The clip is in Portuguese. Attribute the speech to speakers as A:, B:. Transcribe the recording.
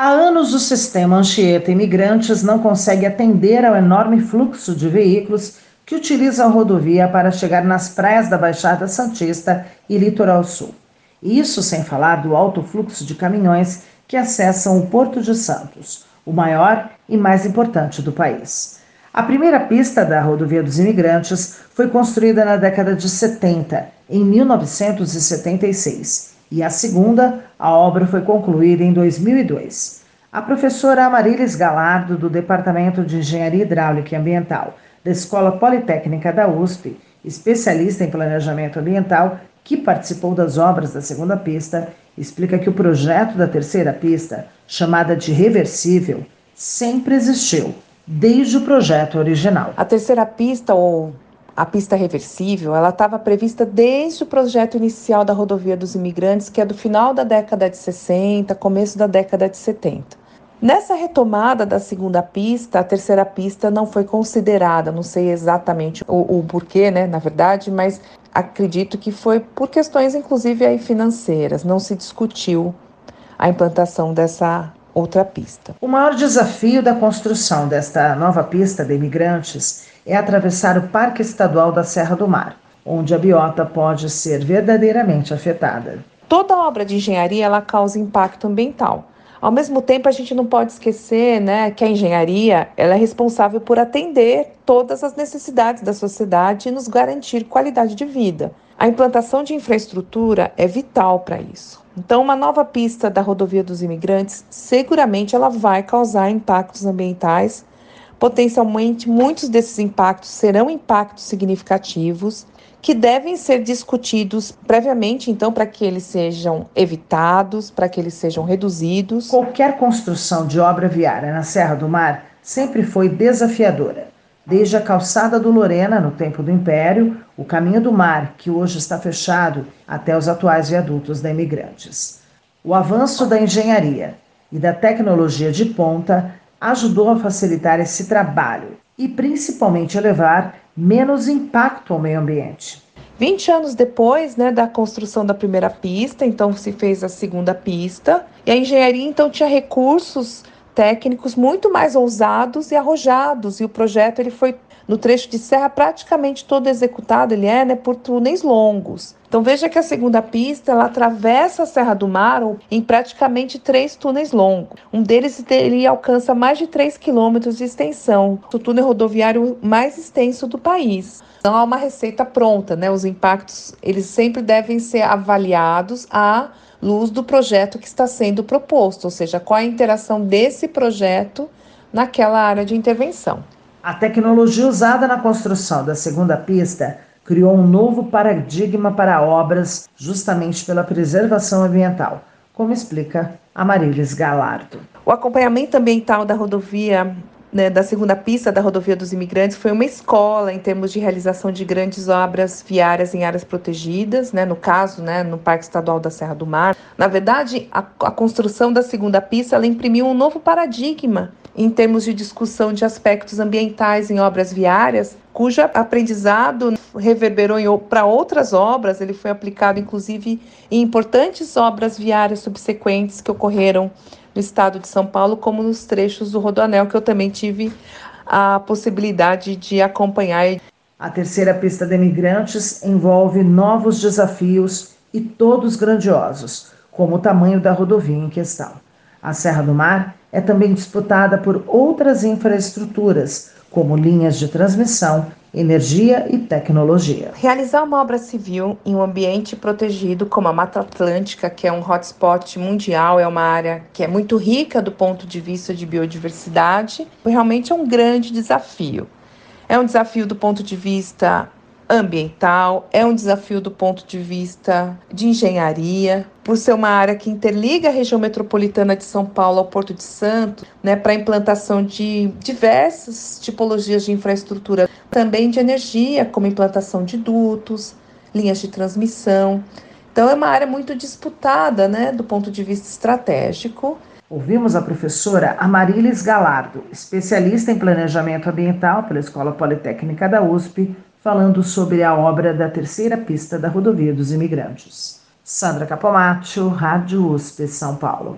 A: Há anos o sistema Anchieta Imigrantes não consegue atender ao enorme fluxo de veículos que utiliza a rodovia para chegar nas praias da Baixada Santista e Litoral Sul. Isso sem falar do alto fluxo de caminhões que acessam o Porto de Santos, o maior e mais importante do país. A primeira pista da Rodovia dos Imigrantes foi construída na década de 70, em 1976, e a segunda, a obra foi concluída em 2002. A professora Amarilis Galardo, do Departamento de Engenharia Hidráulica e Ambiental da Escola Politécnica da USP, especialista em planejamento ambiental, que participou das obras da segunda pista, explica que o projeto da terceira pista, chamada de reversível, sempre existiu, desde o projeto original.
B: A terceira pista, ou a pista reversível, ela estava prevista desde o projeto inicial da rodovia dos imigrantes, que é do final da década de 60, começo da década de 70. Nessa retomada da segunda pista, a terceira pista não foi considerada, não sei exatamente o, o porquê, né, na verdade, mas acredito que foi por questões, inclusive, aí financeiras. Não se discutiu a implantação dessa outra pista.
A: O maior desafio da construção desta nova pista de imigrantes é atravessar o Parque Estadual da Serra do Mar, onde a biota pode ser verdadeiramente afetada.
B: Toda obra de engenharia ela causa impacto ambiental. Ao mesmo tempo, a gente não pode esquecer né, que a engenharia ela é responsável por atender todas as necessidades da sociedade e nos garantir qualidade de vida. A implantação de infraestrutura é vital para isso. Então, uma nova pista da rodovia dos imigrantes seguramente ela vai causar impactos ambientais Potencialmente, muitos desses impactos serão impactos significativos que devem ser discutidos previamente, então, para que eles sejam evitados, para que eles sejam reduzidos.
A: Qualquer construção de obra viária na Serra do Mar sempre foi desafiadora. Desde a calçada do Lorena, no tempo do Império, o caminho do mar, que hoje está fechado, até os atuais viadutos da Imigrantes. O avanço da engenharia e da tecnologia de ponta ajudou a facilitar esse trabalho e principalmente a levar menos impacto ao meio ambiente.
B: 20 anos depois né, da construção da primeira pista, então se fez a segunda pista, e a engenharia então tinha recursos técnicos muito mais ousados e arrojados, e o projeto ele foi no trecho de serra praticamente todo executado, ele é né, por túneis longos. Então veja que a segunda pista ela atravessa a Serra do Mar em praticamente três túneis longos. Um deles ele alcança mais de 3 quilômetros de extensão, o túnel rodoviário mais extenso do país. Então há uma receita pronta, né? Os impactos eles sempre devem ser avaliados à luz do projeto que está sendo proposto, ou seja, qual a interação desse projeto naquela área de intervenção.
A: A tecnologia usada na construção da segunda pista criou um novo paradigma para obras justamente pela preservação ambiental, como explica Amarilis Galardo.
B: O acompanhamento ambiental da rodovia né, da segunda pista da rodovia dos imigrantes foi uma escola em termos de realização de grandes obras viárias em áreas protegidas, né, no caso, né, no Parque Estadual da Serra do Mar. Na verdade, a, a construção da segunda pista ela imprimiu um novo paradigma em termos de discussão de aspectos ambientais em obras viárias, cujo aprendizado reverberou para outras obras, ele foi aplicado inclusive em importantes obras viárias subsequentes que ocorreram no estado de São Paulo, como nos trechos do Rodoanel, que eu também tive a possibilidade de acompanhar.
A: A terceira pista de imigrantes envolve novos desafios e todos grandiosos, como o tamanho da rodovia em questão. A Serra do Mar é também disputada por outras infraestruturas, como linhas de transmissão, energia e tecnologia.
B: Realizar uma obra civil em um ambiente protegido como a Mata Atlântica, que é um hotspot mundial, é uma área que é muito rica do ponto de vista de biodiversidade, realmente é um grande desafio. É um desafio do ponto de vista ambiental, é um desafio do ponto de vista de engenharia, por ser uma área que interliga a região metropolitana de São Paulo ao Porto de Santos, né, para implantação de diversas tipologias de infraestrutura, também de energia, como implantação de dutos, linhas de transmissão. Então é uma área muito disputada, né, do ponto de vista estratégico.
A: Ouvimos a professora Amarilis Galardo, especialista em planejamento ambiental pela Escola Politécnica da USP, falando sobre a obra da terceira pista da Rodovia dos Imigrantes. Sandra Capomatto, Rádio USP São Paulo.